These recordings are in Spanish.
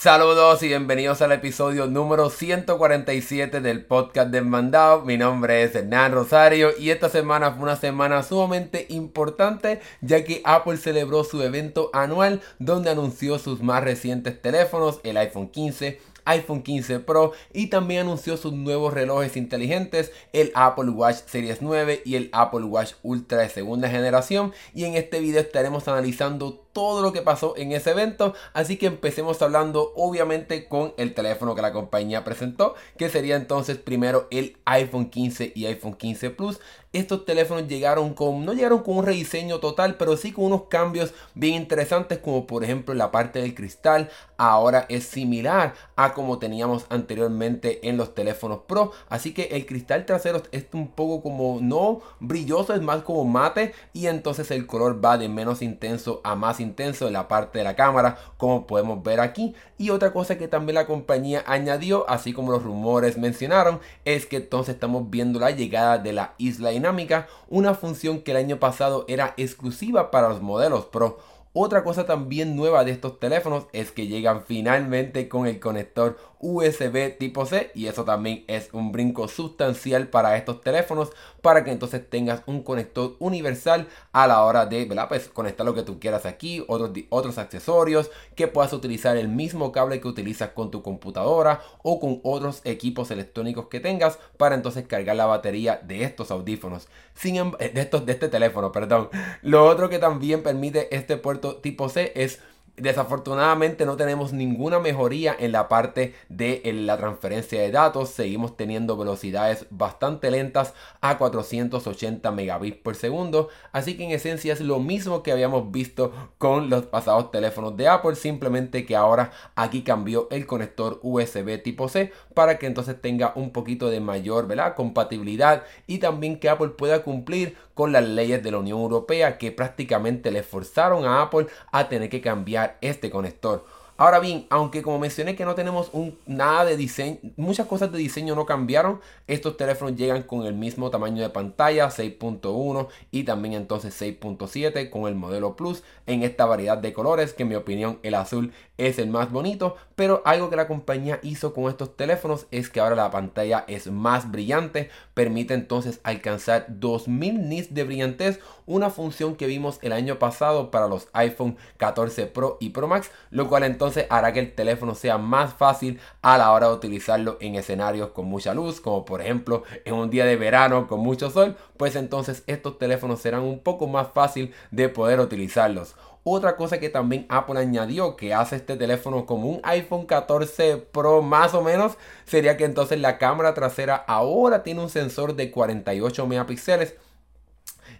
Saludos y bienvenidos al episodio número 147 del podcast de Mandado. Mi nombre es Hernán Rosario y esta semana fue una semana sumamente importante ya que Apple celebró su evento anual donde anunció sus más recientes teléfonos, el iPhone 15, iPhone 15 Pro y también anunció sus nuevos relojes inteligentes, el Apple Watch Series 9 y el Apple Watch Ultra de segunda generación. Y en este video estaremos analizando todo lo que pasó en ese evento. Así que empecemos hablando obviamente con el teléfono que la compañía presentó, que sería entonces primero el iPhone 15 y iPhone 15 Plus. Estos teléfonos llegaron con, no llegaron con un rediseño total, pero sí con unos cambios bien interesantes, como por ejemplo la parte del cristal ahora es similar a como teníamos anteriormente en los teléfonos Pro. Así que el cristal trasero es un poco como no brilloso, es más como mate y entonces el color va de menos intenso a más intenso en la parte de la cámara, como podemos ver aquí. Y otra cosa que también la compañía añadió, así como los rumores mencionaron, es que entonces estamos viendo la llegada de la isla dinámica, una función que el año pasado era exclusiva para los modelos Pro. Otra cosa también nueva de estos teléfonos es que llegan finalmente con el conector USB tipo C y eso también es un brinco sustancial para estos teléfonos para que entonces tengas un conector universal a la hora de ¿verdad? Pues conectar lo que tú quieras aquí, otros, otros accesorios, que puedas utilizar el mismo cable que utilizas con tu computadora o con otros equipos electrónicos que tengas para entonces cargar la batería de estos audífonos, Sin eh, de, estos, de este teléfono, perdón. Lo otro que también permite este puerto tipo C es Desafortunadamente no tenemos ninguna mejoría en la parte de la transferencia de datos. Seguimos teniendo velocidades bastante lentas a 480 megabits por segundo. Así que en esencia es lo mismo que habíamos visto con los pasados teléfonos de Apple. Simplemente que ahora aquí cambió el conector USB tipo C para que entonces tenga un poquito de mayor compatibilidad y también que Apple pueda cumplir con las leyes de la Unión Europea que prácticamente le forzaron a Apple a tener que cambiar este conector. Ahora bien, aunque como mencioné que no tenemos un, nada de diseño, muchas cosas de diseño no cambiaron, estos teléfonos llegan con el mismo tamaño de pantalla, 6.1 y también entonces 6.7 con el modelo Plus en esta variedad de colores, que en mi opinión el azul es el más bonito, pero algo que la compañía hizo con estos teléfonos es que ahora la pantalla es más brillante, permite entonces alcanzar 2000 nits de brillantez, una función que vimos el año pasado para los iPhone 14 Pro y Pro Max, lo cual entonces hará que el teléfono sea más fácil a la hora de utilizarlo en escenarios con mucha luz, como por ejemplo en un día de verano con mucho sol, pues entonces estos teléfonos serán un poco más fácil de poder utilizarlos. Otra cosa que también Apple añadió que hace este teléfono como un iPhone 14 Pro más o menos sería que entonces la cámara trasera ahora tiene un sensor de 48 megapíxeles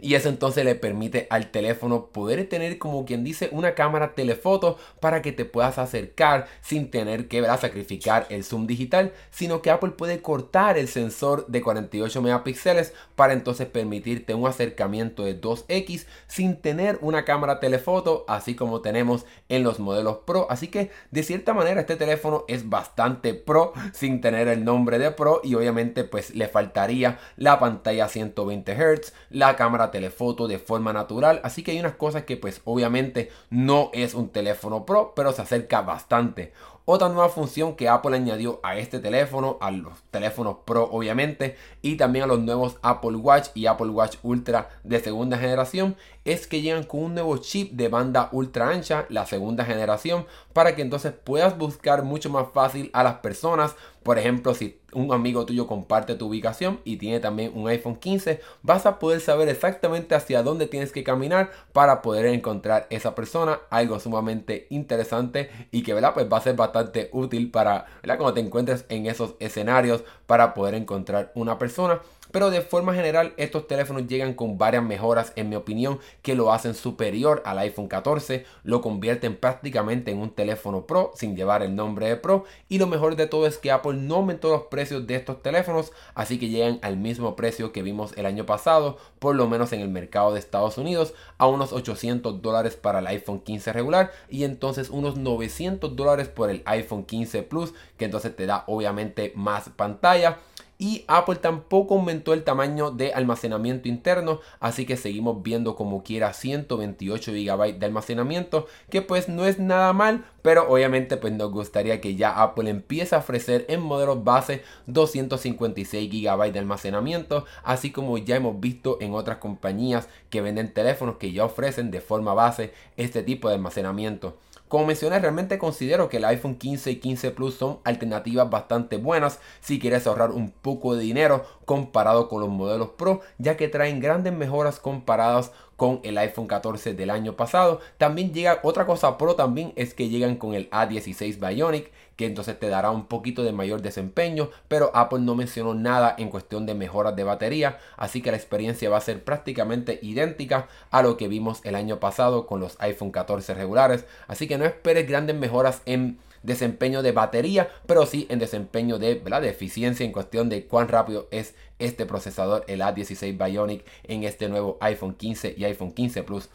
y eso entonces le permite al teléfono poder tener como quien dice una cámara telefoto para que te puedas acercar sin tener que sacrificar el zoom digital, sino que Apple puede cortar el sensor de 48 megapíxeles para entonces permitirte un acercamiento de 2x sin tener una cámara telefoto así como tenemos en los modelos Pro. Así que de cierta manera este teléfono es bastante pro sin tener el nombre de Pro y obviamente pues le faltaría la pantalla 120 Hz, la cámara telefoto de forma natural. Así que hay unas cosas que pues obviamente no es un teléfono Pro, pero se acerca bastante. Otra nueva función que Apple añadió a este teléfono, a los teléfonos Pro obviamente, y también a los nuevos Apple Watch y Apple Watch Ultra de segunda generación, es que llegan con un nuevo chip de banda ultra ancha, la segunda generación, para que entonces puedas buscar mucho más fácil a las personas. Por ejemplo, si un amigo tuyo comparte tu ubicación y tiene también un iPhone 15, vas a poder saber exactamente hacia dónde tienes que caminar para poder encontrar esa persona. Algo sumamente interesante y que ¿verdad? Pues va a ser bastante útil para ¿verdad? cuando te encuentres en esos escenarios para poder encontrar una persona. Pero de forma general estos teléfonos llegan con varias mejoras en mi opinión que lo hacen superior al iPhone 14, lo convierten prácticamente en un teléfono Pro sin llevar el nombre de Pro y lo mejor de todo es que Apple no aumentó los precios de estos teléfonos, así que llegan al mismo precio que vimos el año pasado, por lo menos en el mercado de Estados Unidos, a unos 800 dólares para el iPhone 15 regular y entonces unos 900 dólares por el iPhone 15 Plus, que entonces te da obviamente más pantalla y Apple tampoco aumentó el tamaño de almacenamiento interno, así que seguimos viendo como quiera 128 GB de almacenamiento, que pues no es nada mal, pero obviamente pues nos gustaría que ya Apple empiece a ofrecer en modelos base 256 GB de almacenamiento, así como ya hemos visto en otras compañías que venden teléfonos que ya ofrecen de forma base este tipo de almacenamiento. Como mencioné, realmente considero que el iPhone 15 y 15 Plus son alternativas bastante buenas si quieres ahorrar un poco de dinero comparado con los modelos Pro, ya que traen grandes mejoras comparadas con el iPhone 14 del año pasado. También llega otra cosa pro también es que llegan con el A16 Bionic, que entonces te dará un poquito de mayor desempeño, pero Apple no mencionó nada en cuestión de mejoras de batería, así que la experiencia va a ser prácticamente idéntica a lo que vimos el año pasado con los iPhone 14 regulares, así que no esperes grandes mejoras en desempeño de batería, pero sí en desempeño de, eficiencia en cuestión de cuán rápido es este procesador, el A16 Bionic, en este nuevo iPhone 15 y iPhone 15 Plus.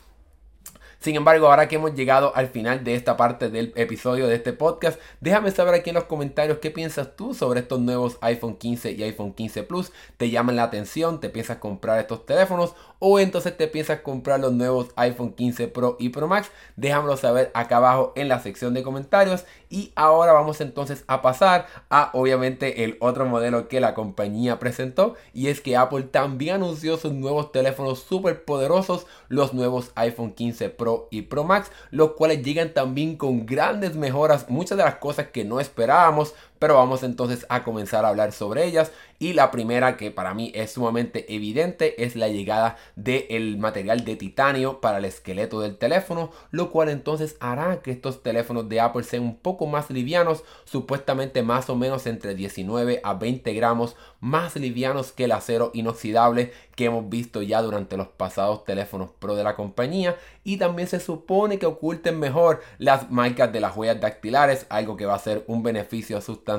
Sin embargo, ahora que hemos llegado al final de esta parte del episodio de este podcast, déjame saber aquí en los comentarios qué piensas tú sobre estos nuevos iPhone 15 y iPhone 15 Plus. ¿Te llaman la atención? ¿Te piensas comprar estos teléfonos? ¿O entonces te piensas comprar los nuevos iPhone 15 Pro y Pro Max? Déjamelo saber acá abajo en la sección de comentarios. Y ahora vamos entonces a pasar a obviamente el otro modelo que la compañía presentó. Y es que Apple también anunció sus nuevos teléfonos súper poderosos, los nuevos iPhone 15 Pro y Pro Max, los cuales llegan también con grandes mejoras, muchas de las cosas que no esperábamos, pero vamos entonces a comenzar a hablar sobre ellas. Y la primera que para mí es sumamente evidente es la llegada del material de titanio para el esqueleto del teléfono, lo cual entonces hará que estos teléfonos de Apple sean un poco más livianos, supuestamente más o menos entre 19 a 20 gramos más livianos que el acero inoxidable que hemos visto ya durante los pasados teléfonos Pro de la compañía. Y también se supone que oculten mejor las marcas de las huellas dactilares, algo que va a ser un beneficio sustancial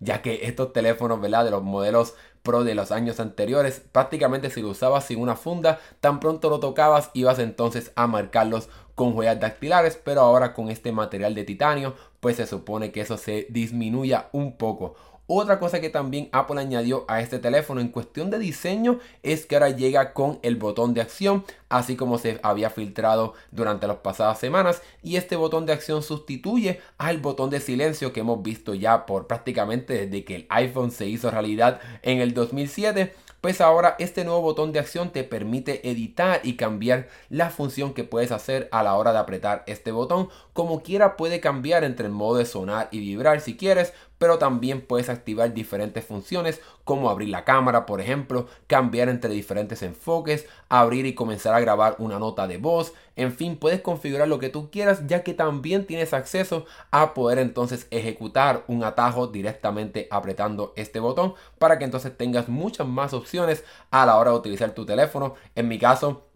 ya que estos teléfonos, ¿verdad? De los modelos Pro de los años anteriores, prácticamente si lo usabas sin una funda, tan pronto lo tocabas, ibas entonces a marcarlos con huellas dactilares, pero ahora con este material de titanio, pues se supone que eso se disminuya un poco. Otra cosa que también Apple añadió a este teléfono en cuestión de diseño es que ahora llega con el botón de acción, así como se había filtrado durante las pasadas semanas. Y este botón de acción sustituye al botón de silencio que hemos visto ya por prácticamente desde que el iPhone se hizo realidad en el 2007 pues ahora este nuevo botón de acción te permite editar y cambiar la función que puedes hacer a la hora de apretar este botón. Como quiera puede cambiar entre el modo de sonar y vibrar si quieres, pero también puedes activar diferentes funciones como abrir la cámara, por ejemplo, cambiar entre diferentes enfoques, abrir y comenzar a grabar una nota de voz, en fin, puedes configurar lo que tú quieras ya que también tienes acceso a poder entonces ejecutar un atajo directamente apretando este botón para que entonces tengas muchas más opciones a la hora de utilizar tu teléfono. En mi caso,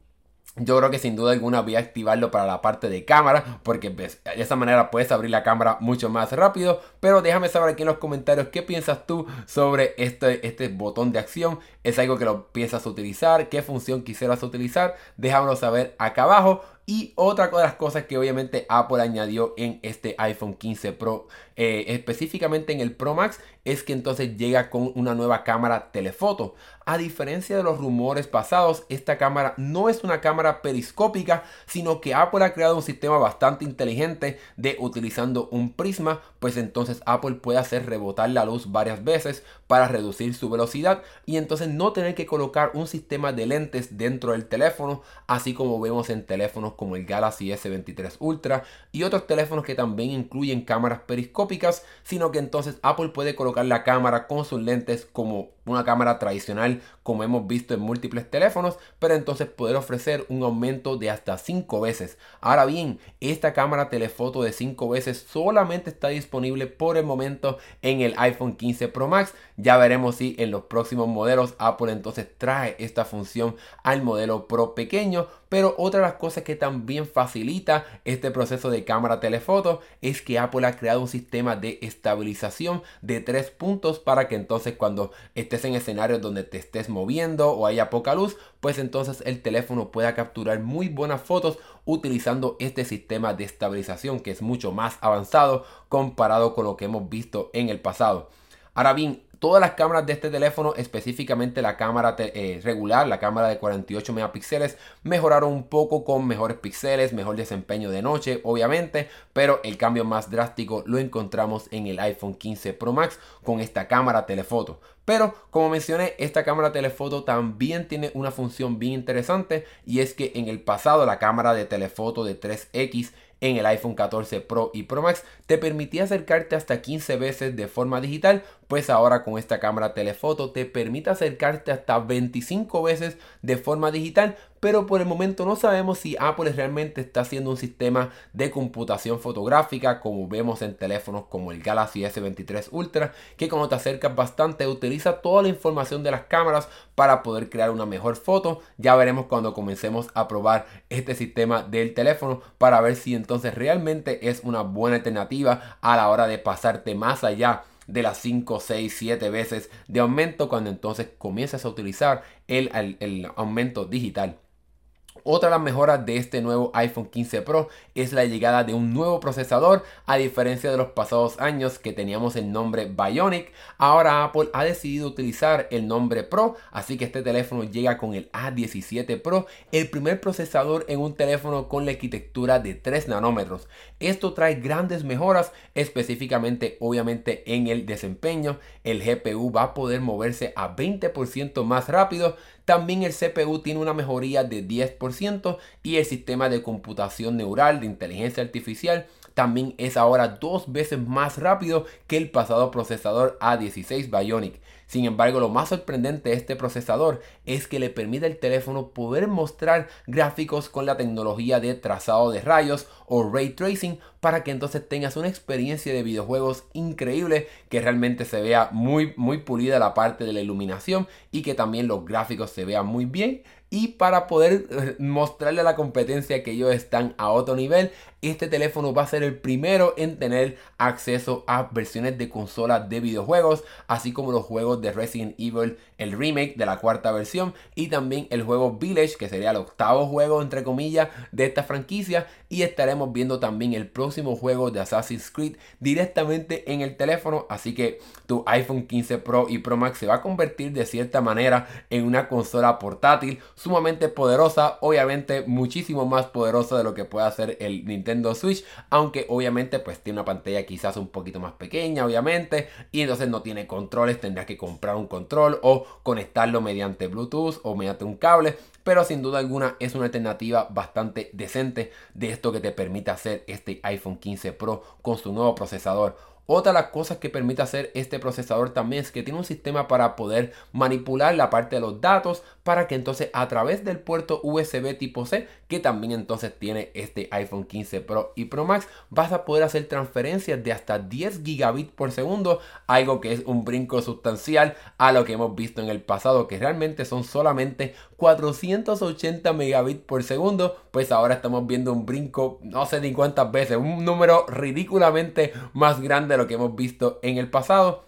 yo creo que sin duda alguna voy a activarlo para la parte de cámara porque pues, de esa manera puedes abrir la cámara mucho más rápido. Pero déjame saber aquí en los comentarios qué piensas tú sobre este, este botón de acción. ¿Es algo que lo piensas utilizar? ¿Qué función quisieras utilizar? Déjamelo saber acá abajo. Y otra de las cosas que obviamente Apple añadió en este iPhone 15 Pro, eh, específicamente en el Pro Max, es que entonces llega con una nueva cámara telefoto. A diferencia de los rumores pasados, esta cámara no es una cámara periscópica, sino que Apple ha creado un sistema bastante inteligente de utilizando un prisma, pues entonces Apple puede hacer rebotar la luz varias veces para reducir su velocidad y entonces no tener que colocar un sistema de lentes dentro del teléfono, así como vemos en teléfonos como el Galaxy S23 Ultra y otros teléfonos que también incluyen cámaras periscópicas, sino que entonces Apple puede colocar la cámara con sus lentes como una cámara tradicional como hemos visto en múltiples teléfonos, pero entonces poder ofrecer un aumento de hasta 5 veces. Ahora bien, esta cámara telefoto de 5 veces solamente está disponible por el momento en el iPhone 15 Pro Max. Ya veremos si en los próximos modelos Apple entonces trae esta función al modelo Pro pequeño. Pero otra de las cosas que también facilita este proceso de cámara telefoto es que Apple ha creado un sistema de estabilización de tres puntos para que entonces cuando estés en escenarios donde te estés moviendo o haya poca luz, pues entonces el teléfono pueda capturar muy buenas fotos utilizando este sistema de estabilización que es mucho más avanzado comparado con lo que hemos visto en el pasado. Ahora bien, Todas las cámaras de este teléfono, específicamente la cámara eh, regular, la cámara de 48 megapíxeles, mejoraron un poco con mejores píxeles, mejor desempeño de noche, obviamente, pero el cambio más drástico lo encontramos en el iPhone 15 Pro Max con esta cámara telefoto. Pero como mencioné, esta cámara telefoto también tiene una función bien interesante y es que en el pasado la cámara de telefoto de 3X en el iPhone 14 Pro y Pro Max te permitía acercarte hasta 15 veces de forma digital, pues ahora con esta cámara telefoto te permite acercarte hasta 25 veces de forma digital, pero por el momento no sabemos si Apple realmente está haciendo un sistema de computación fotográfica como vemos en teléfonos como el Galaxy S23 Ultra, que cuando te acercas bastante utiliza toda la información de las cámaras para poder crear una mejor foto. Ya veremos cuando comencemos a probar este sistema del teléfono para ver si entonces realmente es una buena alternativa a la hora de pasarte más allá de las 5, 6, 7 veces de aumento cuando entonces comienzas a utilizar el, el aumento digital. Otra de las mejoras de este nuevo iPhone 15 Pro es la llegada de un nuevo procesador, a diferencia de los pasados años que teníamos el nombre Bionic. Ahora Apple ha decidido utilizar el nombre Pro, así que este teléfono llega con el A17 Pro, el primer procesador en un teléfono con la arquitectura de 3 nanómetros. Esto trae grandes mejoras, específicamente obviamente en el desempeño. El GPU va a poder moverse a 20% más rápido también el CPU tiene una mejoría de 10% y el sistema de computación neural de inteligencia artificial también es ahora dos veces más rápido que el pasado procesador A16 Bionic. Sin embargo, lo más sorprendente de este procesador es que le permite al teléfono poder mostrar gráficos con la tecnología de trazado de rayos o ray tracing para que entonces tengas una experiencia de videojuegos increíble que realmente se vea muy muy pulida la parte de la iluminación y que también los gráficos se vean muy bien y para poder eh, mostrarle a la competencia que ellos están a otro nivel, este teléfono va a ser el primero en tener acceso a versiones de consola de videojuegos, así como los juegos de Resident Evil, el remake de la cuarta versión y también el juego Village, que sería el octavo juego entre comillas de esta franquicia y estaremos viendo también el próximo juego de Assassin's Creed directamente en el teléfono, así que tu iPhone 15 Pro y Pro Max se va a convertir de cierta manera en una consola portátil sumamente poderosa, obviamente muchísimo más poderosa de lo que puede hacer el Nintendo Switch, aunque obviamente pues tiene una pantalla quizás un poquito más pequeña, obviamente, y entonces no tiene controles, tendrás que comprar un control o conectarlo mediante Bluetooth o mediante un cable, pero sin duda alguna es una alternativa bastante decente de esto que te permite hacer este iPhone 15 Pro con su nuevo procesador. Otra de las cosas que permite hacer este procesador también es que tiene un sistema para poder manipular la parte de los datos para que entonces a través del puerto USB tipo C, que también entonces tiene este iPhone 15 Pro y Pro Max, vas a poder hacer transferencias de hasta 10 gigabits por segundo, algo que es un brinco sustancial a lo que hemos visto en el pasado, que realmente son solamente 480 megabits por segundo, pues ahora estamos viendo un brinco, no sé ni cuántas veces, un número ridículamente más grande de lo que hemos visto en el pasado.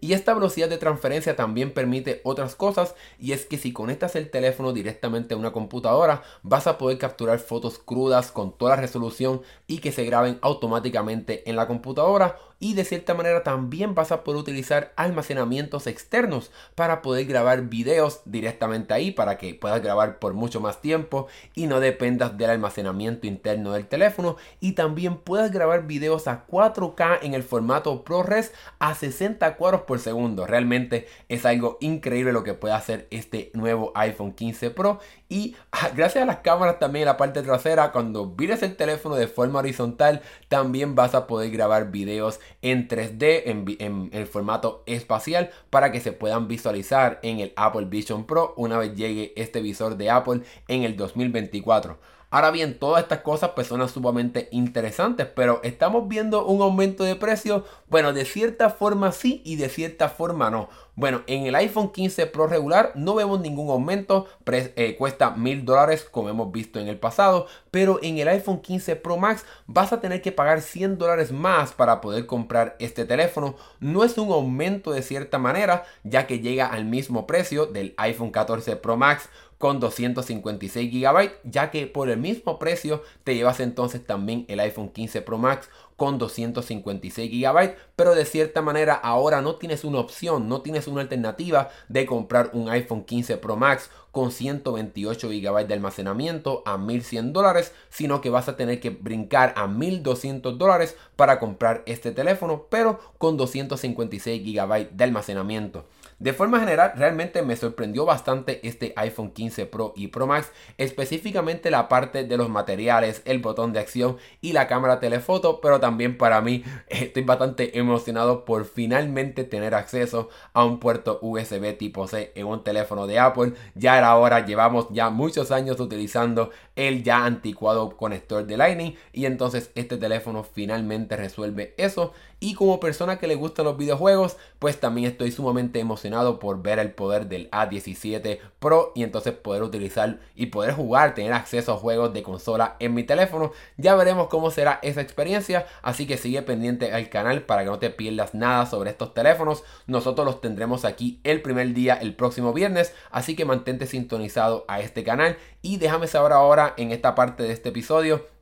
Y esta velocidad de transferencia también permite otras cosas y es que si conectas el teléfono directamente a una computadora vas a poder capturar fotos crudas con toda la resolución y que se graben automáticamente en la computadora y de cierta manera también vas a poder utilizar almacenamientos externos para poder grabar videos directamente ahí para que puedas grabar por mucho más tiempo y no dependas del almacenamiento interno del teléfono y también puedas grabar videos a 4K en el formato ProRes a 60 cuadros por segundo. Realmente es algo increíble lo que puede hacer este nuevo iPhone 15 Pro y ah, gracias a las cámaras también en la parte trasera cuando vires el teléfono de forma horizontal también vas a poder grabar videos en 3D en, el formato espacial para que se puedan visualizar en el Apple Vision Pro una vez llegue este visor de Apple en el 2024. Ahora bien, todas estas cosas pues son sumamente interesantes, pero estamos viendo un aumento de precio. Bueno, de cierta forma sí y de cierta forma no. Bueno, en el iPhone 15 Pro regular no vemos ningún aumento, eh, cuesta mil dólares como hemos visto en el pasado, pero en el iPhone 15 Pro Max vas a tener que pagar 100 dólares más para poder comprar este teléfono. No es un aumento de cierta manera, ya que llega al mismo precio del iPhone 14 Pro Max con 256 GB, ya que por el mismo precio te llevas entonces también el iPhone 15 Pro Max con 256 GB, pero de cierta manera ahora no tienes una opción, no tienes una alternativa de comprar un iPhone 15 Pro Max con 128 GB de almacenamiento a 1100 dólares, sino que vas a tener que brincar a 1200 dólares para comprar este teléfono, pero con 256 GB de almacenamiento. De forma general, realmente me sorprendió bastante este iPhone 15 Pro y Pro Max, específicamente la parte de los materiales, el botón de acción y la cámara telefoto, pero también para mí estoy bastante emocionado por finalmente tener acceso a un puerto USB tipo C en un teléfono de Apple. Ya era hora, llevamos ya muchos años utilizando el ya anticuado conector de Lightning y entonces este teléfono finalmente resuelve eso y como persona que le gustan los videojuegos pues también estoy sumamente emocionado por ver el poder del A17 Pro y entonces poder utilizar y poder jugar, tener acceso a juegos de consola en mi teléfono. Ya veremos cómo será esa experiencia, así que sigue pendiente al canal para que no te pierdas nada sobre estos teléfonos. Nosotros los tendremos aquí el primer día, el próximo viernes, así que mantente sintonizado a este canal y déjame saber ahora en esta parte de este episodio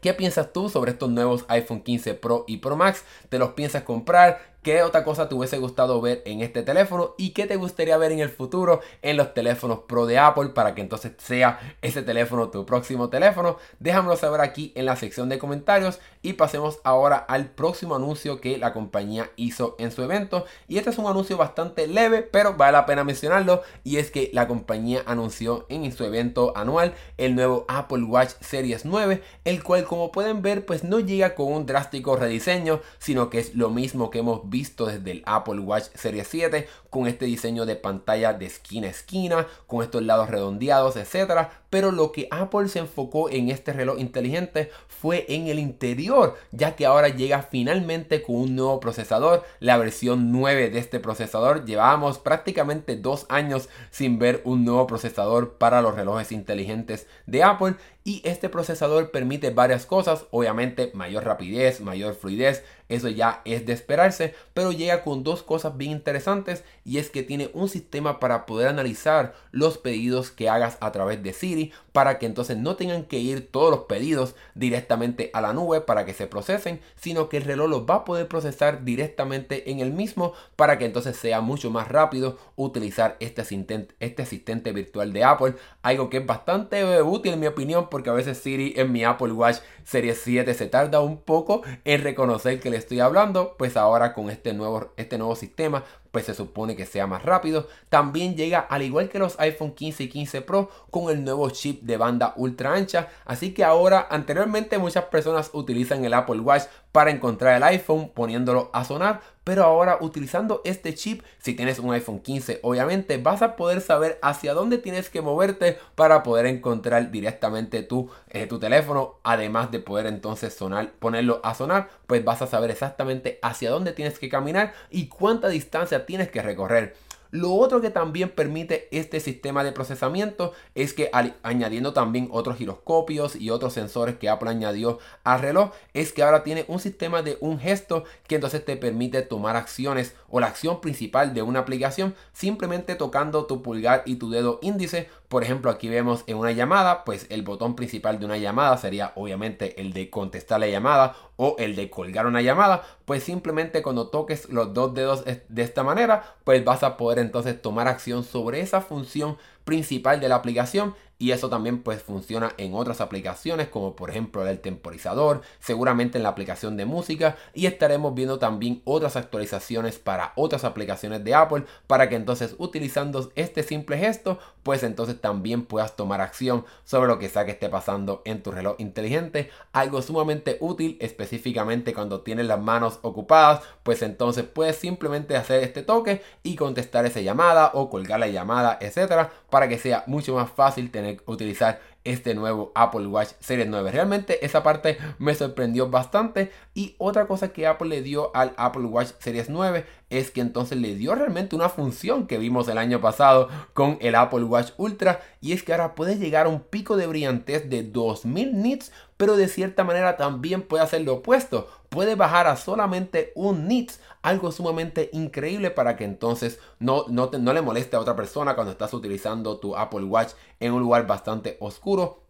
¿Qué piensas tú sobre estos nuevos iPhone 15 Pro y Pro Max? ¿Te los piensas comprar? ¿Qué otra cosa te hubiese gustado ver en este teléfono? ¿Y qué te gustaría ver en el futuro en los teléfonos Pro de Apple para que entonces sea ese teléfono tu próximo teléfono? Déjamelo saber aquí en la sección de comentarios y pasemos ahora al próximo anuncio que la compañía hizo en su evento. Y este es un anuncio bastante leve, pero vale la pena mencionarlo. Y es que la compañía anunció en su evento anual el nuevo Apple Watch Series 9, el cual como pueden ver pues no llega con un drástico rediseño, sino que es lo mismo que hemos visto visto desde el Apple Watch Series 7 con este diseño de pantalla de esquina a esquina, con estos lados redondeados, etcétera. Pero lo que Apple se enfocó en este reloj inteligente fue en el interior, ya que ahora llega finalmente con un nuevo procesador, la versión 9 de este procesador. Llevábamos prácticamente dos años sin ver un nuevo procesador para los relojes inteligentes de Apple y este procesador permite varias cosas, obviamente mayor rapidez, mayor fluidez, eso ya es de esperarse, pero llega con dos cosas bien interesantes y es que tiene un sistema para poder analizar los pedidos que hagas a través de Siri para que entonces no tengan que ir todos los pedidos directamente a la nube para que se procesen, sino que el reloj los va a poder procesar directamente en el mismo para que entonces sea mucho más rápido utilizar este asistente, este asistente virtual de Apple, algo que es bastante útil en mi opinión porque a veces Siri en mi Apple Watch Series 7 se tarda un poco en reconocer que le estoy hablando, pues ahora con este nuevo, este nuevo sistema pues se supone que sea más rápido. También llega al igual que los iPhone 15 y 15 Pro con el nuevo chip de banda ultra ancha. Así que ahora anteriormente muchas personas utilizan el Apple Watch para encontrar el iPhone poniéndolo a sonar. Pero ahora utilizando este chip, si tienes un iPhone 15, obviamente vas a poder saber hacia dónde tienes que moverte para poder encontrar directamente tu, eh, tu teléfono. Además de poder entonces sonar, ponerlo a sonar, pues vas a saber exactamente hacia dónde tienes que caminar y cuánta distancia tienes que recorrer. Lo otro que también permite este sistema de procesamiento es que añadiendo también otros giroscopios y otros sensores que Apple añadió al reloj, es que ahora tiene un sistema de un gesto que entonces te permite tomar acciones o la acción principal de una aplicación simplemente tocando tu pulgar y tu dedo índice. Por ejemplo, aquí vemos en una llamada, pues el botón principal de una llamada sería obviamente el de contestar la llamada o el de colgar una llamada, pues simplemente cuando toques los dos dedos de esta manera, pues vas a poder entonces tomar acción sobre esa función principal de la aplicación y eso también pues funciona en otras aplicaciones como por ejemplo el temporizador, seguramente en la aplicación de música. Y estaremos viendo también otras actualizaciones para otras aplicaciones de Apple para que entonces utilizando este simple gesto pues entonces también puedas tomar acción sobre lo que sea que esté pasando en tu reloj inteligente, algo sumamente útil específicamente cuando tienes las manos ocupadas, pues entonces puedes simplemente hacer este toque y contestar esa llamada o colgar la llamada, etcétera, para que sea mucho más fácil tener utilizar este nuevo Apple Watch Series 9. Realmente esa parte me sorprendió bastante. Y otra cosa que Apple le dio al Apple Watch Series 9 es que entonces le dio realmente una función que vimos el año pasado con el Apple Watch Ultra. Y es que ahora puede llegar a un pico de brillantez de 2000 nits. Pero de cierta manera también puede hacer lo opuesto. Puede bajar a solamente un nits algo sumamente increíble para que entonces no, no, le moleste a otra persona cuando estás utilizando tu Apple Watch en un lugar bastante oscuro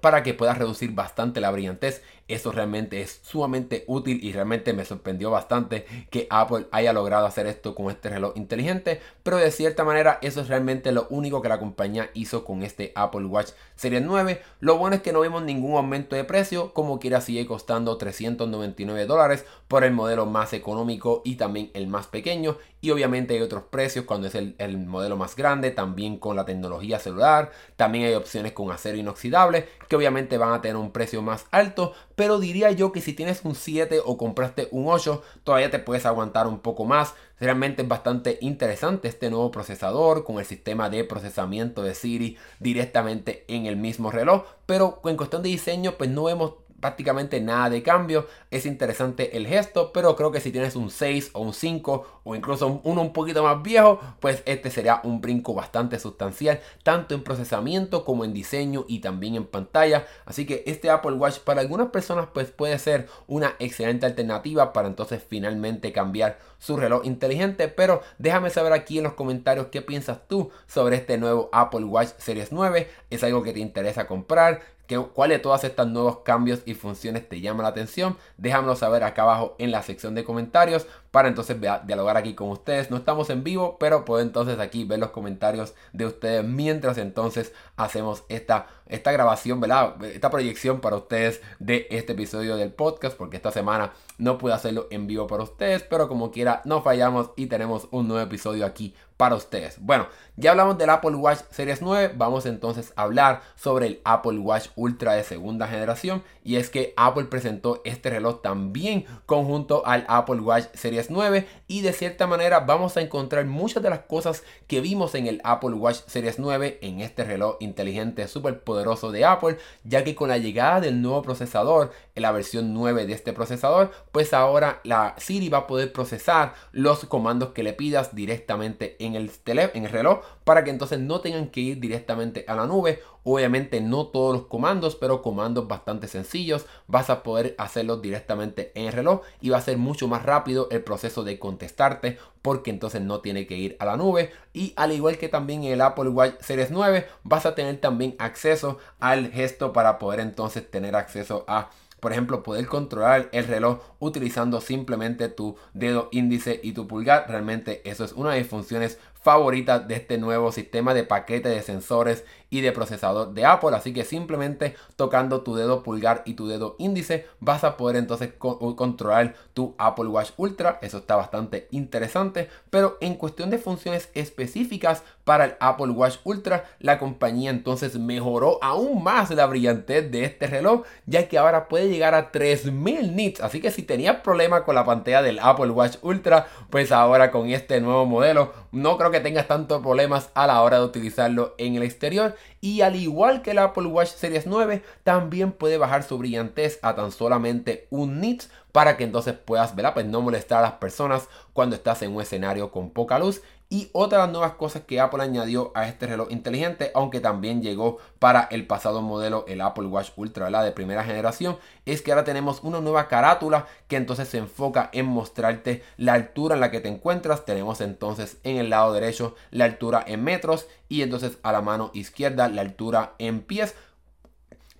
para que puedas reducir bastante la brillantez eso realmente es sumamente útil y realmente me sorprendió bastante que Apple haya logrado hacer esto con este reloj inteligente, pero de cierta manera eso es realmente lo único que la compañía hizo con este Apple Watch Series 9. Lo bueno es que no vimos ningún aumento de precio, como quiera sigue costando 399 dólares por el modelo más económico y también el más pequeño y obviamente hay otros precios cuando es el, el, modelo más grande, también con la tecnología celular, también hay opciones con acero inoxidable que obviamente van a tener un precio más alto, pero diría yo que si tienes un 7 o compraste un 8, todavía te puedes aguantar un poco más. Realmente es bastante interesante este nuevo procesador con el sistema de procesamiento de Siri directamente en el mismo reloj, pero en cuestión de diseño pues no vemos prácticamente nada de cambio. Es interesante el gesto, pero creo que si tienes un 6 o un 5 o incluso uno un poquito más viejo, pues este sería un brinco bastante sustancial, tanto en procesamiento como en diseño y también en pantalla. Así que este Apple Watch para algunas personas pues puede ser una excelente alternativa para entonces finalmente cambiar su reloj inteligente. Pero déjame saber aquí en los comentarios qué piensas tú sobre este nuevo Apple Watch Series 9. ¿Es algo que te interesa comprar? ¿Cuál de todas estas nuevos cambios y funciones te llama la atención? Déjamelo saber acá abajo en la sección de comentarios para entonces dialogar aquí con ustedes. No estamos en vivo, pero puedo entonces aquí ver los comentarios de ustedes mientras entonces hacemos esta, esta grabación, ¿verdad? Esta proyección para ustedes de este episodio del podcast, porque esta semana no pude hacerlo en vivo para ustedes, pero como quiera, no fallamos y tenemos un nuevo episodio aquí para ustedes. Bueno, ya hablamos del Apple Watch Series 9, vamos entonces a hablar sobre el Apple Watch Ultra de segunda generación y es que Apple presentó este reloj también conjunto al Apple Watch Series 9 y de cierta manera vamos a encontrar muchas de las cosas que vimos en el Apple Watch Series 9 en este reloj inteligente súper poderoso de Apple, ya que con la llegada del nuevo procesador, en la versión 9 de este procesador, pues ahora la Siri va a poder procesar los comandos que le pidas directamente en el, en el reloj para que entonces no tengan que ir directamente a la nube. Obviamente no todos los comandos, pero comandos bastante sencillos. Vas a poder hacerlos directamente en el reloj y va a ser mucho más rápido el proceso de contestarte porque entonces no tiene que ir a la nube. Y al igual que también en el Apple Watch Series 9, vas a tener también acceso al gesto para poder entonces tener acceso a por ejemplo, poder controlar el reloj utilizando simplemente tu dedo índice y tu pulgar. Realmente eso es una de las funciones favoritas de este nuevo sistema de paquete de sensores y de procesador de Apple. Así que simplemente tocando tu dedo pulgar y tu dedo índice vas a poder entonces controlar tu Apple Watch Ultra. Eso está bastante interesante. Pero en cuestión de funciones específicas para el Apple Watch Ultra, la compañía entonces mejoró aún más la brillantez de este reloj, ya que ahora puede llegar a 3000 nits. Así que si tenías problemas con la pantalla del Apple Watch Ultra, pues ahora con este nuevo modelo no creo que tengas tantos problemas a la hora de utilizarlo en el exterior. Y al igual que el Apple Watch Series 9, también puede bajar su brillantez a tan solamente un nits para que entonces puedas, ¿verdad? Pues no molestar a las personas cuando estás en un escenario con poca luz y otra de las nuevas cosas que Apple añadió a este reloj inteligente, aunque también llegó para el pasado modelo, el Apple Watch Ultra, la de primera generación, es que ahora tenemos una nueva carátula que entonces se enfoca en mostrarte la altura en la que te encuentras. Tenemos entonces en el lado derecho la altura en metros y entonces a la mano izquierda la altura en pies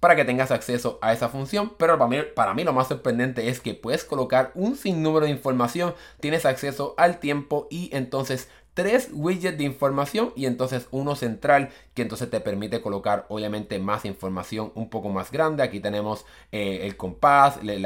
para que tengas acceso a esa función. Pero para mí, para mí lo más sorprendente es que puedes colocar un sinnúmero de información, tienes acceso al tiempo y entonces tres widgets de información y entonces uno central que entonces te permite colocar obviamente más información un poco más grande. Aquí tenemos eh, el compás, el,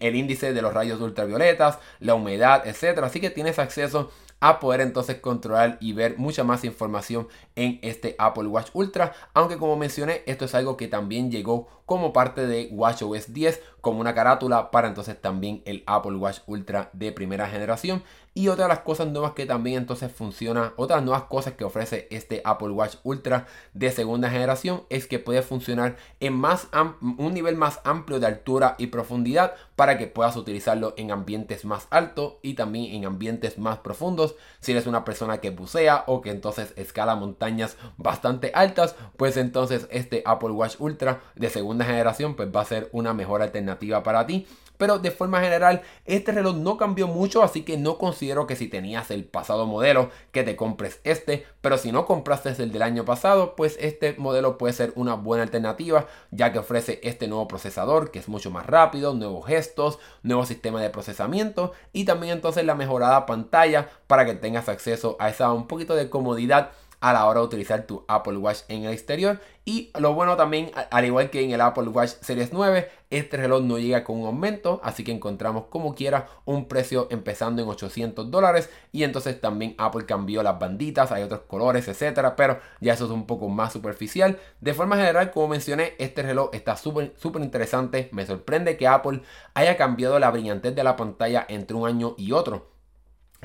el, índice de los rayos ultravioletas, la humedad, etcétera. Así que tienes acceso a poder entonces controlar y ver mucha más información en este Apple Watch Ultra. Aunque como mencioné, esto es algo que también llegó como parte de WatchOS 10 como una carátula para entonces también el Apple Watch Ultra de primera generación. Y otra de las cosas nuevas que también entonces funciona, otras nuevas cosas que ofrece este Apple Watch Ultra de segunda generación es que puede funcionar en más un nivel más amplio de altura y profundidad para que puedas utilizarlo en ambientes más altos y también en ambientes más profundos. Si eres una persona que bucea o que entonces escala montañas bastante altas, pues entonces este Apple Watch Ultra de segunda generación pues va a ser una mejor alternativa para ti pero de forma general este reloj no cambió mucho, así que no considero que si tenías el pasado modelo que te compres este, pero si no compraste el del año pasado, pues este modelo puede ser una buena alternativa, ya que ofrece este nuevo procesador que es mucho más rápido, nuevos gestos, nuevo sistema de procesamiento y también entonces la mejorada pantalla para que tengas acceso a esa un poquito de comodidad a la hora de utilizar tu Apple Watch en el exterior. Y lo bueno también, al igual que en el Apple Watch Series 9, este reloj no llega con un aumento, así que encontramos como quiera un precio empezando en 800 dólares. Y entonces también Apple cambió las banditas, hay otros colores, etcétera, pero ya eso es un poco más superficial. De forma general, como mencioné, este reloj está súper súper interesante. Me sorprende que Apple haya cambiado la brillantez de la pantalla entre un año y otro.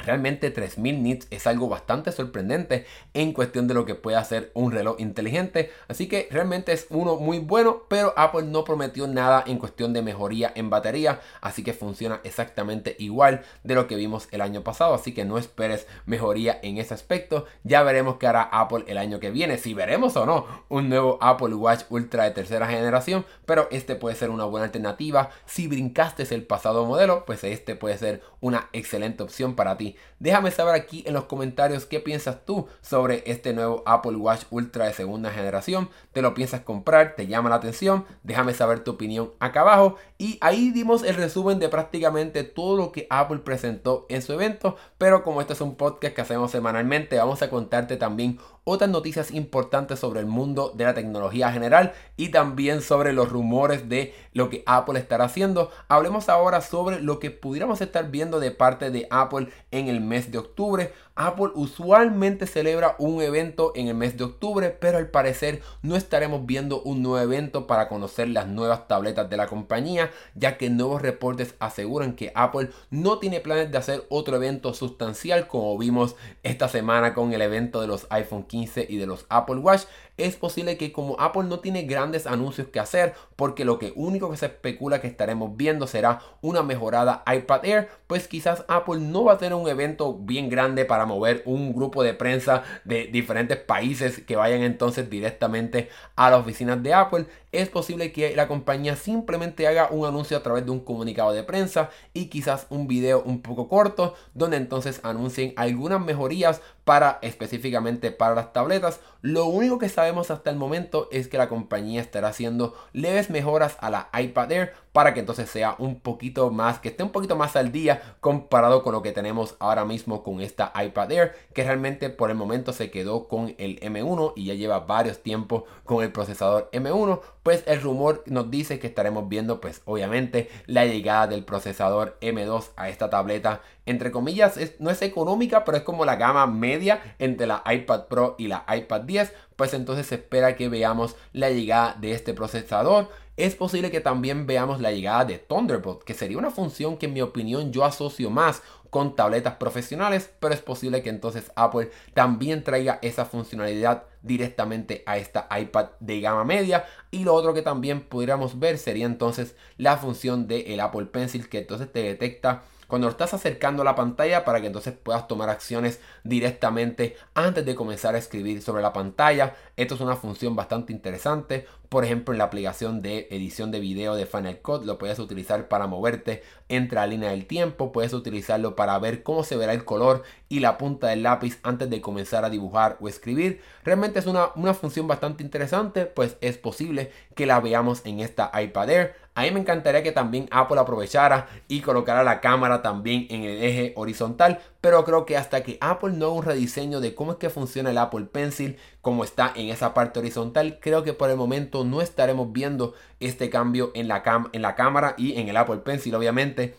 Realmente 3000 nits es algo bastante sorprendente en cuestión de lo que puede hacer un reloj inteligente. Así que realmente es uno muy bueno, pero Apple no prometió nada en cuestión de mejoría en batería. Así que funciona exactamente igual de lo que vimos el año pasado. Así que no esperes mejoría en ese aspecto. Ya veremos qué hará Apple el año que viene. Si veremos o no un nuevo Apple Watch Ultra de tercera generación. Pero este puede ser una buena alternativa. Si brincaste el pasado modelo, pues este puede ser una excelente opción para ti Déjame saber aquí en los comentarios qué piensas tú sobre este nuevo Apple Watch Ultra de segunda generación. ¿Te lo piensas comprar? ¿Te llama la atención? Déjame saber tu opinión acá abajo. Y ahí dimos el resumen de prácticamente todo lo que Apple presentó en su evento. Pero como este es un podcast que hacemos semanalmente, vamos a contarte también otras noticias importantes sobre el mundo de la tecnología general y también sobre los rumores de lo que Apple estará haciendo. Hablemos ahora sobre lo que pudiéramos estar viendo de parte de Apple en el mes de octubre. Apple usualmente celebra un evento en el mes de octubre, pero al parecer no estaremos viendo un nuevo evento para conocer las nuevas tabletas de la compañía, ya que nuevos reportes aseguran que Apple no tiene planes de hacer otro evento sustancial como vimos esta semana con el evento de los iPhone 15 y de los Apple Watch. Es posible que como Apple no tiene grandes anuncios que hacer, porque lo que único que se especula que estaremos viendo será una mejorada iPad Air, pues quizás Apple no va a tener un evento bien grande para mover un grupo de prensa de diferentes países que vayan entonces directamente a las oficinas de Apple. Es posible que la compañía simplemente haga un anuncio a través de un comunicado de prensa y quizás un video un poco corto donde entonces anuncien algunas mejorías para específicamente para las tabletas. Lo único que sabemos hasta el momento es que la compañía estará haciendo leves mejoras a la iPad Air para que entonces sea un poquito más, que esté un poquito más al día comparado con lo que tenemos ahora mismo con esta iPad Air, que realmente por el momento se quedó con el M1 y ya lleva varios tiempos con el procesador M1, pues el rumor nos dice que estaremos viendo pues obviamente la llegada del procesador M2 a esta tableta. Entre comillas, no es económica, pero es como la gama media entre la iPad Pro y la iPad 10, pues entonces se espera que veamos la llegada de este procesador. Es posible que también veamos la llegada de Thunderbolt, que sería una función que en mi opinión yo asocio más con tabletas profesionales, pero es posible que entonces Apple también traiga esa funcionalidad directamente a esta iPad de gama media. Y lo otro que también pudiéramos ver sería entonces la función del Apple Pencil que entonces te detecta cuando estás acercando la pantalla para que entonces puedas tomar acciones directamente antes de comenzar a escribir sobre la pantalla. Esto es una función bastante interesante. Por ejemplo, en la aplicación de edición de video de Final Cut lo puedes utilizar para moverte entre la línea del tiempo. Puedes utilizarlo para ver cómo se verá el color y la punta del lápiz antes de comenzar a dibujar o escribir. Realmente es una, una función bastante interesante, pues es posible que la veamos en esta iPad Air. A mí me encantaría que también Apple aprovechara y colocara la cámara también en el eje horizontal, pero creo que hasta que Apple no haga un rediseño de cómo es que funciona el Apple Pencil, como está en esa parte horizontal, creo que por el momento no estaremos viendo este cambio en la, en la cámara y en el Apple Pencil, obviamente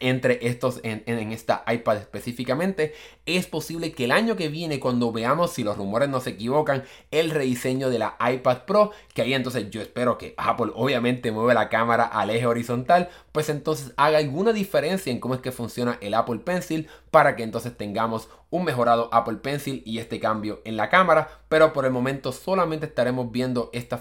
entre estos en, esta iPad específicamente. Es posible que el año que viene, cuando veamos, si los rumores no se equivocan, el rediseño de la iPad Pro, que ahí entonces yo espero que Apple obviamente mueva la cámara al eje horizontal, pues entonces haga alguna diferencia en cómo es que funciona el Apple Pencil para que entonces tengamos un mejorado Apple Pencil y este cambio en la cámara, pero por el momento solamente estaremos viendo estos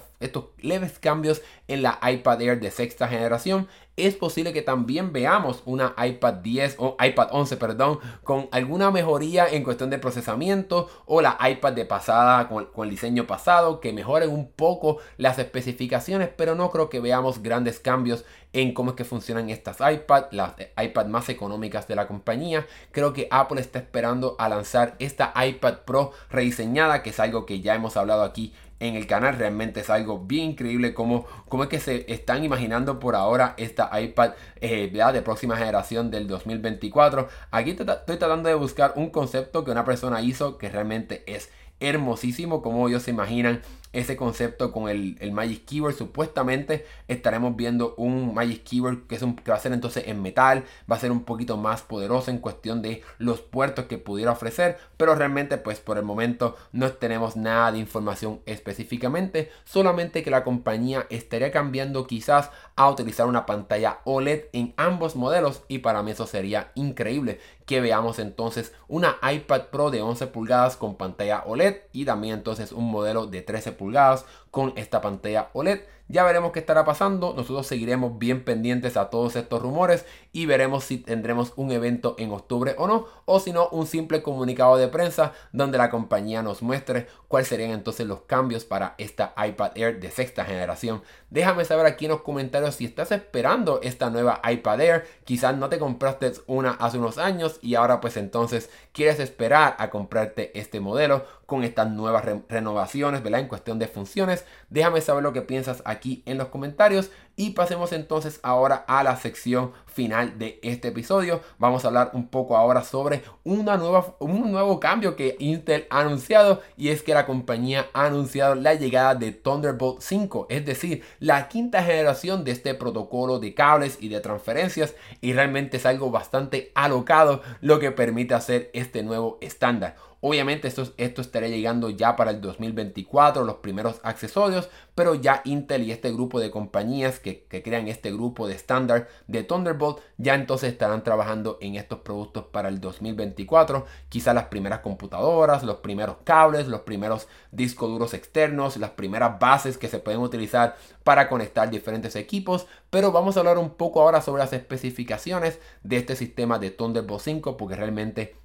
leves cambios en la iPad Air de sexta generación es posible que también veamos una iPad 10 o iPad 11, perdón, con alguna mejoría en cuestión de procesamiento o la iPad de pasada con, el diseño pasado que mejoren un poco las especificaciones, pero no creo que veamos grandes cambios en cómo es que funcionan estas iPad, las iPad más económicas de la compañía. Creo que Apple está esperando a lanzar esta iPad Pro rediseñada, que es algo que ya hemos hablado aquí en el canal. Realmente es algo bien increíble como, es que se están imaginando por ahora esta iPad eh, de próxima generación del 2024. Aquí estoy tratando de buscar un concepto que una persona hizo que realmente es hermosísimo como ellos se imaginan ese concepto con el, Magic Keyboard. Supuestamente estaremos viendo un Magic Keyboard que, es un, que va a ser entonces en metal, va a ser un poquito más poderoso en cuestión de los puertos que pudiera ofrecer, pero realmente pues por el momento no tenemos nada de información específicamente, solamente que la compañía estaría cambiando quizás a utilizar una pantalla OLED en ambos modelos y para mí eso sería increíble que veamos entonces una iPad Pro de 11 pulgadas con pantalla OLED y también entonces un modelo de 13 pulgadas con esta pantalla OLED. Ya veremos qué estará pasando. Nosotros seguiremos bien pendientes a todos estos rumores y veremos si tendremos un evento en octubre o no. O si no, un simple comunicado de prensa donde la compañía nos muestre cuáles serían entonces los cambios para esta iPad Air de sexta generación. Déjame saber aquí en los comentarios si estás esperando esta nueva iPad Air. Quizás no te compraste una hace unos años y ahora pues entonces quieres esperar a comprarte este modelo con estas nuevas renovaciones, ¿verdad? En cuestión de funciones Déjame saber lo que piensas aquí en los comentarios. Y pasemos entonces ahora a la sección final de este episodio. Vamos a hablar un poco ahora sobre una nueva, un nuevo cambio que Intel ha anunciado y es que la compañía ha anunciado la llegada de Thunderbolt 5, es decir, la quinta generación de este protocolo de cables y de transferencias y realmente es algo bastante alocado lo que permite hacer este nuevo estándar. Obviamente esto, esto estaría llegando ya para el 2024, los primeros accesorios, pero ya Intel y este grupo de compañías que, crean este grupo de estándar de Thunderbolt ya entonces estarán trabajando en estos productos para el 2024. Quizá las primeras computadoras, los primeros cables, los primeros discos duros externos, las primeras bases que se pueden utilizar para conectar diferentes equipos. Pero vamos a hablar un poco ahora sobre las especificaciones de este sistema de Thunderbolt 5 porque realmente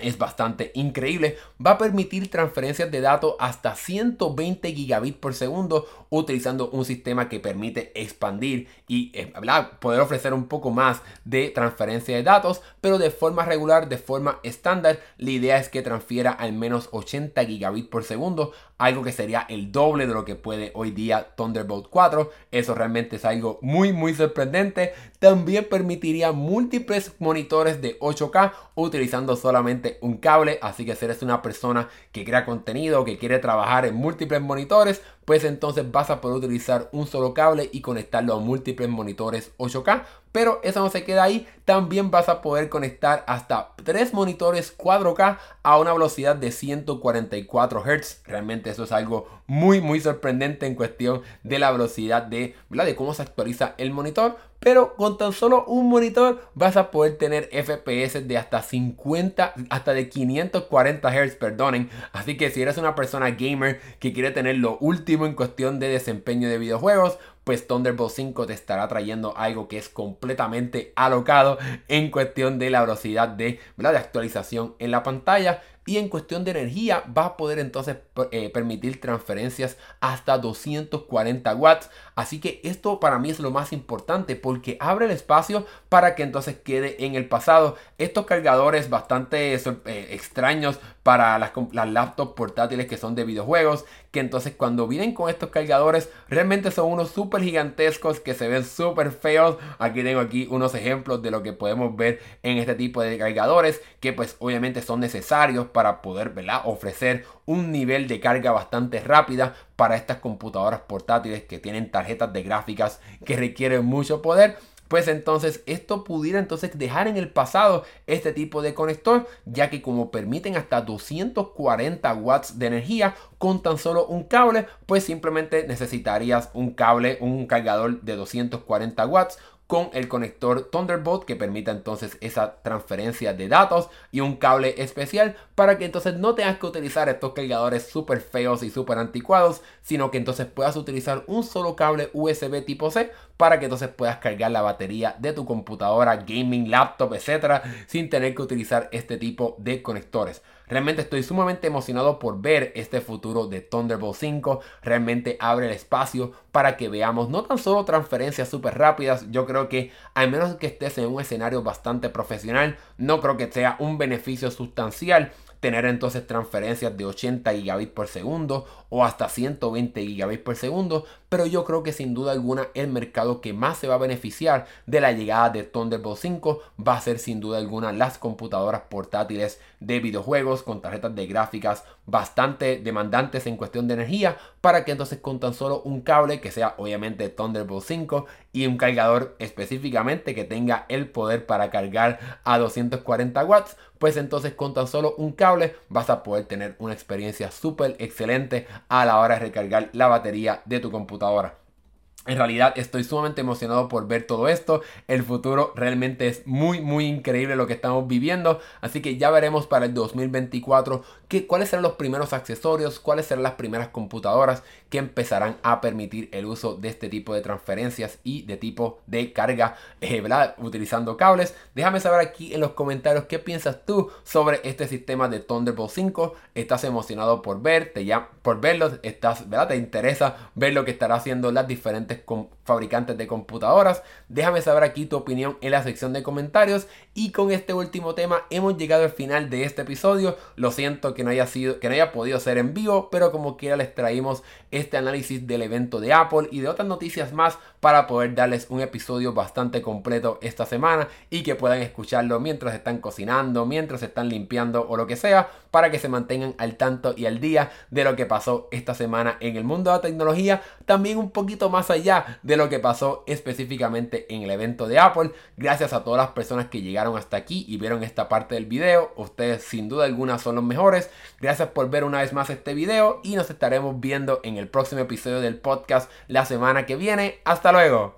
es bastante increíble. Va a permitir transferencias de datos hasta 120 gigabits por segundo utilizando un sistema que permite expandir y eh, poder ofrecer un poco más de transferencia de datos, pero de forma regular, de forma estándar. La idea es que transfiera al menos 80 gigabits por segundo, algo que sería el doble de lo que puede hoy día Thunderbolt 4. Eso realmente es algo muy muy sorprendente. También permitiría múltiples monitores de 8K utilizando solamente un cable, así que si eres una persona que crea contenido, que quiere trabajar en múltiples monitores, pues entonces vas a poder utilizar un solo cable y conectarlo a múltiples monitores 8K. Pero eso no se queda ahí, también vas a poder conectar hasta tres monitores 4K a una velocidad de 144 Hz. Realmente eso es algo muy muy sorprendente en cuestión de la velocidad de, de cómo se actualiza el monitor. Pero con tan solo un monitor vas a poder tener FPS de hasta 50, hasta de 540 Hz, perdonen. Así que si eres una persona gamer que quiere tener lo último en cuestión de desempeño de videojuegos, pues Thunderbolt 5 te estará trayendo algo que es completamente alocado en cuestión de la velocidad de, actualización en la pantalla. Y en cuestión de energía va a poder entonces eh, permitir transferencias hasta 240 watts. Así que esto para mí es lo más importante porque abre el espacio para que entonces quede en el pasado. Estos cargadores bastante eh, extraños para las, laptops portátiles que son de videojuegos. Que entonces cuando vienen con estos cargadores realmente son unos súper gigantescos que se ven súper feos. Aquí tengo aquí unos ejemplos de lo que podemos ver en este tipo de cargadores que pues obviamente son necesarios para poder ofrecer un nivel de carga bastante rápida para estas computadoras portátiles que tienen tarjetas de gráficas que requieren mucho poder pues entonces esto pudiera entonces dejar en el pasado este tipo de conector, ya que como permiten hasta 240 watts de energía con tan solo un cable, pues simplemente necesitarías un cable, un cargador de 240 watts con el conector Thunderbolt que permita entonces esa transferencia de datos y un cable especial para que entonces no tengas que utilizar estos cargadores súper feos y súper anticuados, sino que entonces puedas utilizar un solo cable USB tipo C para que entonces puedas cargar la batería de tu computadora, gaming, laptop, etcétera, sin tener que utilizar este tipo de conectores. Realmente estoy sumamente emocionado por ver este futuro de Thunderbolt 5. Realmente abre el espacio para que veamos no tan solo transferencias súper rápidas. Yo creo que al menos que estés en un escenario bastante profesional, no creo que sea un beneficio sustancial tener entonces transferencias de 80 gigabits por segundo o hasta 120 gigabits por segundo, pero yo creo que sin duda alguna el mercado que más se va a beneficiar de la llegada de Thunderbolt 5 va a ser sin duda alguna las computadoras portátiles de videojuegos con tarjetas de gráficas bastante demandantes en cuestión de energía para que entonces con tan solo un cable que sea obviamente Thunderbolt 5 y un cargador específicamente que tenga el poder para cargar a 240 watts pues entonces con tan solo un cable vas a poder tener una experiencia súper excelente a la hora de recargar la batería de tu computadora. En realidad estoy sumamente emocionado por ver todo esto. El futuro realmente es muy muy increíble lo que estamos viviendo. Así que ya veremos para el 2024 que, cuáles serán los primeros accesorios, cuáles serán las primeras computadoras que empezarán a permitir el uso de este tipo de transferencias y de tipo de carga eh, utilizando cables. Déjame saber aquí en los comentarios qué piensas tú sobre este sistema de Thunderbolt 5. ¿Estás emocionado por ver, ya, por verlo? ¿Estás, ¿verdad? ¿Te interesa ver lo que estará haciendo las diferentes fabricantes de computadoras. Déjame saber aquí tu opinión en la sección de comentarios. Y con este último tema hemos llegado al final de este episodio. Lo siento que no haya sido, que no haya podido ser en vivo, pero como quiera les traímos este análisis del evento de Apple y de otras noticias más para poder darles un episodio bastante completo esta semana y que puedan escucharlo mientras están cocinando, mientras están limpiando o lo que sea, para que se mantengan al tanto y al día de lo que pasó esta semana en el mundo de la tecnología, también un poquito más allá de lo que pasó específicamente en el evento de Apple. Gracias a todas las personas que llegaron hasta aquí y vieron esta parte del video, ustedes sin duda alguna son los mejores. Gracias por ver una vez más este video y nos estaremos viendo en el próximo episodio del podcast la semana que viene. Hasta luego.